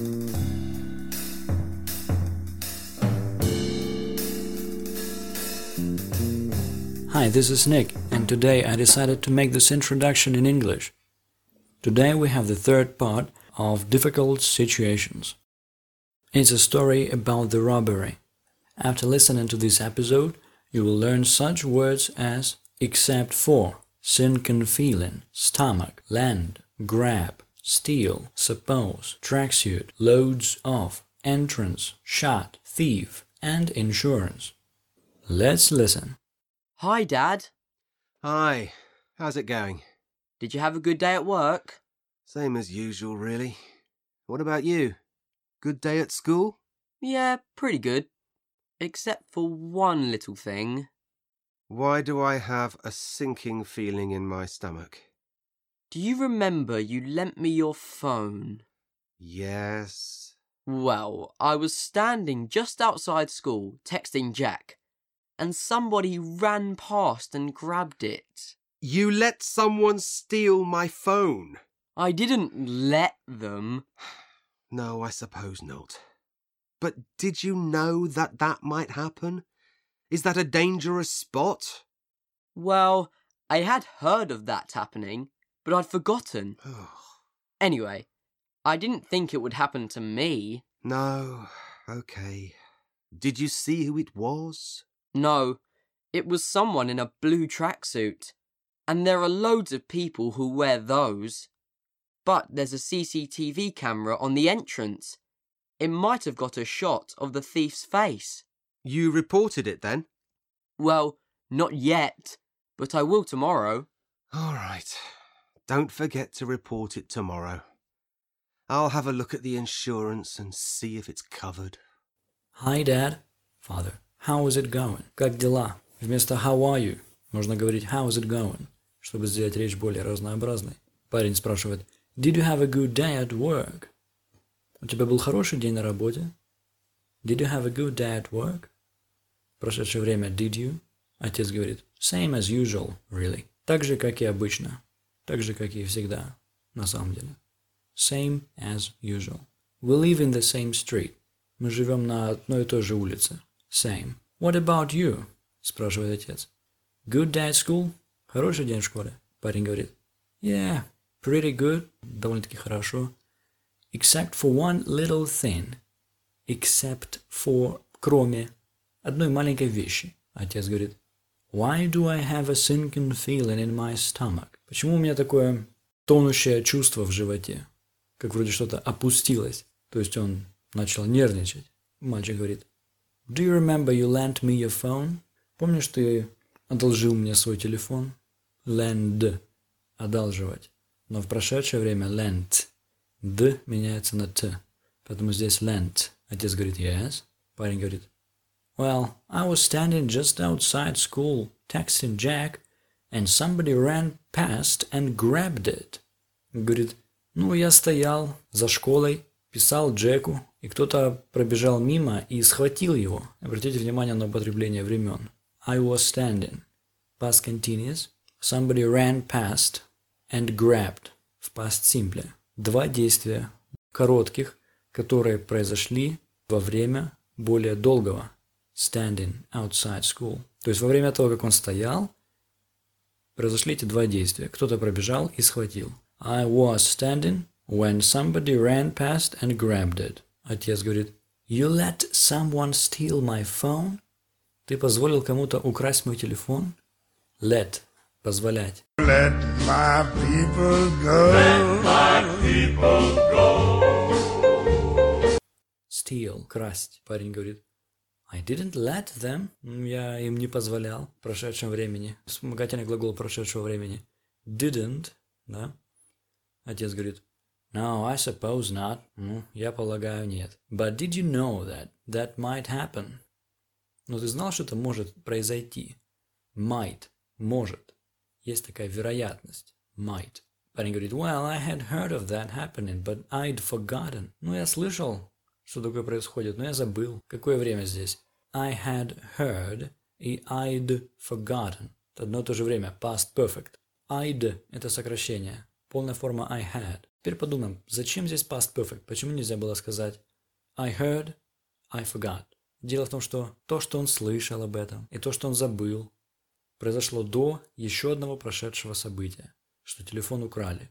Hi, this is Nick, and today I decided to make this introduction in English. Today we have the third part of difficult situations. It's a story about the robbery. After listening to this episode, you will learn such words as except for, sinking feeling, stomach, land, grab, steal, suppose, tracksuit, loads of, entrance, shot, thief, and insurance. Let's listen. Hi, Dad. Hi, how's it going? Did you have a good day at work? Same as usual, really. What about you? Good day at school? Yeah, pretty good. Except for one little thing. Why do I have a sinking feeling in my stomach? Do you remember you lent me your phone? Yes. Well, I was standing just outside school texting Jack, and somebody ran past and grabbed it. You let someone steal my phone? I didn't let them. No, I suppose not. But did you know that that might happen? Is that a dangerous spot? Well, I had heard of that happening, but I'd forgotten. Anyway, I didn't think it would happen to me. no, okay. Did you see who it was? No, it was someone in a blue tracksuit. And there are loads of people who wear those. But there's a CCTV camera on the entrance. It might have got a shot of the thief's face. You reported it then? Well, not yet, but I will tomorrow. All right. Don't forget to report it tomorrow. I'll have a look at the insurance and see if it's covered. Hi, Dad. Father. How is it going? Как дела? Вместо how are you можно говорить how is it going, чтобы сделать речь более разнообразной. Парень спрашивает Did you have a good day at work? У тебя был хороший день на работе? Did you have a good day at work? Прошедшее время did you? Отец говорит Same as usual, really. Так же, как и обычно. Так же, как и всегда. На самом деле. Same as usual. We live in the same street. Мы живем на одной и той же улице. Same. What about you? спрашивает отец. Good day at school? Хороший день в школе? Парень говорит. Yeah, pretty good. Довольно-таки хорошо. Except for one little thing. Except for, кроме одной маленькой вещи. Отец говорит. Why do I have a sinking feeling in my stomach? Почему у меня такое тонущее чувство в животе? Как вроде что-то опустилось. То есть он начал нервничать. Мальчик говорит. Do you remember you lent me your phone? Помнишь, ты одолжил мне свой телефон? Lend. Одалживать. Но в прошедшее время lent. Д меняется на Т. Поэтому здесь lent. Отец говорит yes. Парень говорит Well, I was standing just outside school, texting Jack, and somebody ran past and grabbed it. Говорит, ну, я стоял за школой, писал Джеку, и кто-то пробежал мимо и схватил его. Обратите внимание на употребление времен. I was standing. Past continuous. Somebody ran past and grabbed. В past simple. Два действия коротких, которые произошли во время более долгого. Standing outside school. То есть во время того, как он стоял, произошли эти два действия. Кто-то пробежал и схватил. I was standing when somebody ran past and grabbed it. Отец говорит, You let someone steal my phone? Ты позволил кому-то украсть мой телефон? Let – позволять. Let my people go. Let my people go. Steal – красть. Парень говорит, I didn't let them. Я им не позволял в прошедшем времени. Вспомогательный глагол прошедшего времени. Didn't, да? Отец говорит, No, I suppose not. Ну, я полагаю, нет. But did you know that that might happen? Но ты знал, что это может произойти? Might. Может. Есть такая вероятность. Might. Парень говорит, well, I had heard of that happening, but I'd forgotten. Ну, я слышал, что такое происходит, но я забыл. Какое время здесь? I had heard и I'd forgotten. Это одно и то же время. Past perfect. I'd – это сокращение. Полная форма I had. Теперь подумаем, зачем здесь past perfect? Почему нельзя было сказать I heard, I forgot? Дело в том, что то, что он слышал об этом, и то, что он забыл, произошло до еще одного прошедшего события, что телефон украли.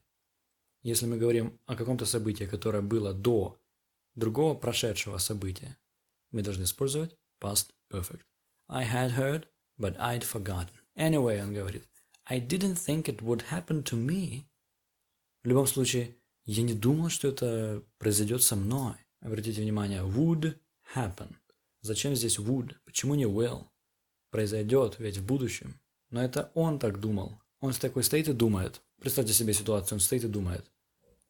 Если мы говорим о каком-то событии, которое было до другого прошедшего события, мы должны использовать past perfect. I had heard, but I'd forgotten. Anyway, он говорит, I didn't think it would happen to me. В любом случае, я не думал, что это произойдет со мной. Обратите внимание, would happen. Зачем здесь would? Почему не will? Произойдет, ведь в будущем. Но это он так думал. Он такой стоит и думает. Представьте себе ситуацию, он стоит и думает.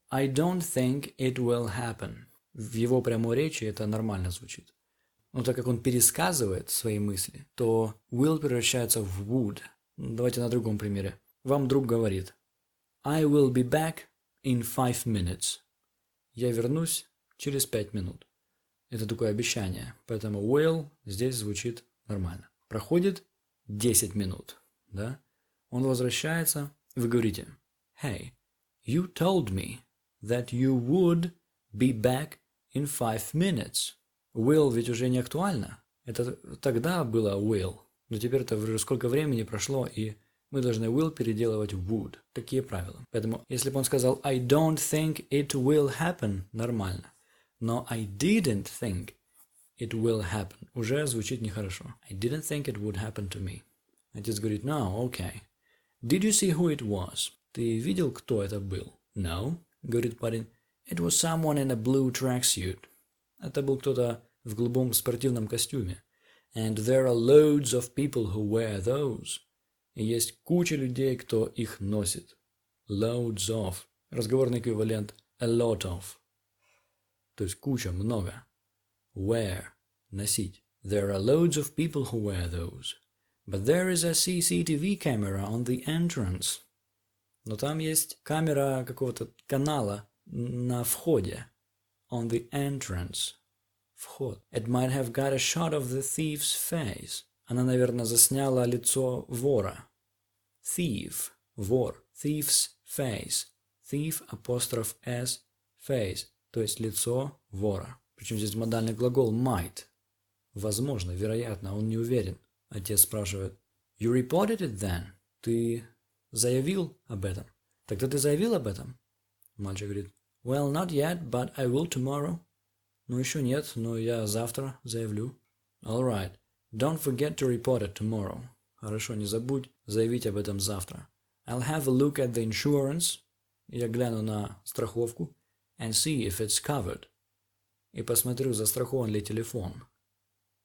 I don't think it will happen. В его прямой речи это нормально звучит. Но так как он пересказывает свои мысли, то will превращается в would. Давайте на другом примере. Вам друг говорит I will be back in five minutes. Я вернусь через пять минут. Это такое обещание. Поэтому will здесь звучит нормально. Проходит 10 минут. Да? Он возвращается. Вы говорите Hey, you told me that you would be back in five minutes. Will ведь уже не актуально. Это тогда было will. Но теперь это уже сколько времени прошло, и мы должны will переделывать would. Такие правила. Поэтому, если бы он сказал I don't think it will happen, нормально. Но I didn't think it will happen уже звучит нехорошо. I didn't think it would happen to me. Отец говорит, no, okay. Did you see who it was? Ты видел, кто это был? No, говорит парень. It was someone in a blue tracksuit. Это был кто-то в голубом спортивном костюме. And there are loads of people who wear those. И есть куча людей, кто их носит. Loads of. Разговорный эквивалент a lot of. То есть куча, много. Wear. Носить. There are loads of people who wear those. But there is a CCTV camera on the entrance. Но там есть камера какого-то канала на входе. On the entrance. Вход. It might have got a shot of the thief's face. Она, наверное, засняла лицо вора. Thief. Вор. Thief's face. Thief, апостроф s, face. То есть лицо вора. Причем здесь модальный глагол might. Возможно, вероятно, он не уверен. Отец спрашивает. You reported it then? Ты заявил об этом? Тогда ты заявил об этом? Мальчик говорит. Well, not yet, but I will tomorrow. Ну, еще нет, но я завтра заявлю. All right. Don't forget to report it tomorrow. Хорошо, не забудь заявить об этом завтра. I'll have a look at the insurance. Я гляну на страховку. And see if it's covered. И посмотрю, застрахован ли телефон.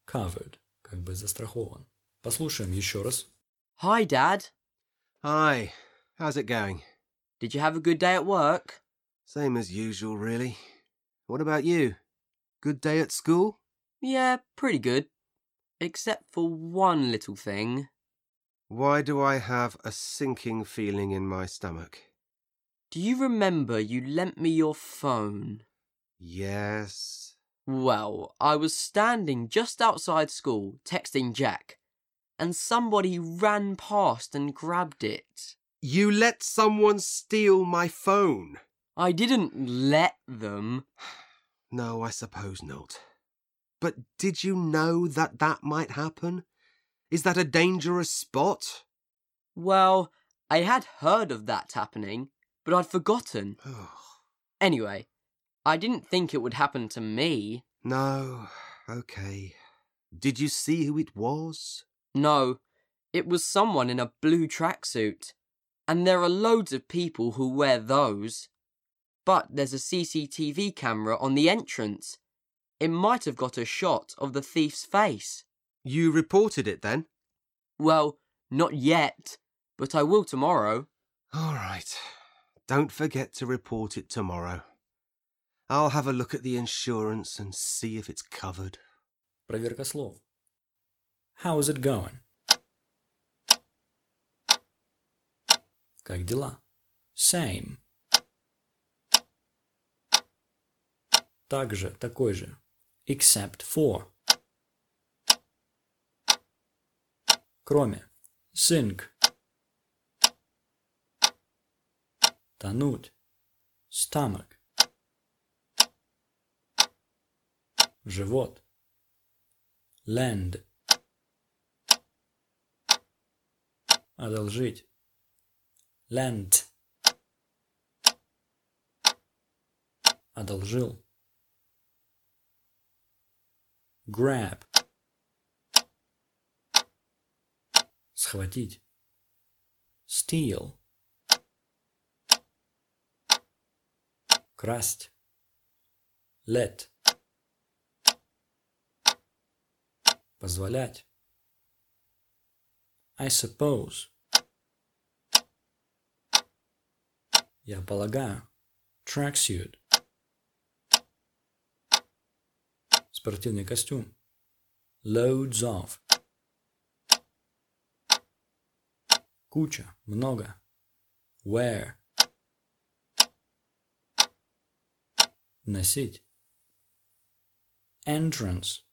Covered. Как бы застрахован. Послушаем еще раз. Hi, Dad. Hi, how's it going? Did you have a good day at work? Same as usual, really. What about you? Good day at school? Yeah, pretty good. Except for one little thing. Why do I have a sinking feeling in my stomach? Do you remember you lent me your phone? Yes. Well, I was standing just outside school texting Jack, and somebody ran past and grabbed it. You let someone steal my phone? I didn't let them. No, I suppose not. But did you know that that might happen? Is that a dangerous spot? Well, I had heard of that happening, but I'd forgotten. Anyway, I didn't think it would happen to me. no, okay. Did you see who it was? No, it was someone in a blue tracksuit. And there are loads of people who wear those But there's a CCTV camera on the entrance. It might have got a shot of the thief's face. You reported it then? Well, not yet, but I will tomorrow. All right. Don't forget to report it tomorrow. I'll have a look at the insurance and see if it's covered. Проверка слов. How is it going? Как дела? Same. Также, такой же. Except for. Кроме. Sink. Тонуть. Stomach. Живот. Lend. Одолжить. Lent. Одолжил. Grab. Схватить. Steal. Красть. Let. Позволять. I suppose. Я полагаю. Tracksuit. Спортивный костюм. Loads of. Куча, много. Wear. Носить. Entrance.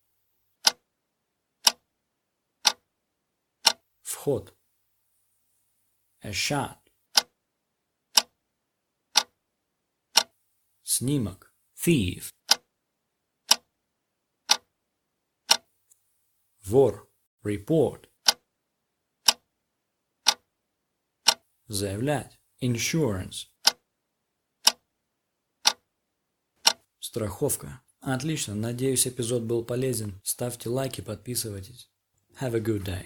Вход. A shot. Снимок. Thief. Вор. Report. Заявлять. Insurance. Страховка. Отлично, надеюсь эпизод был полезен. Ставьте лайки, подписывайтесь. Have a good day.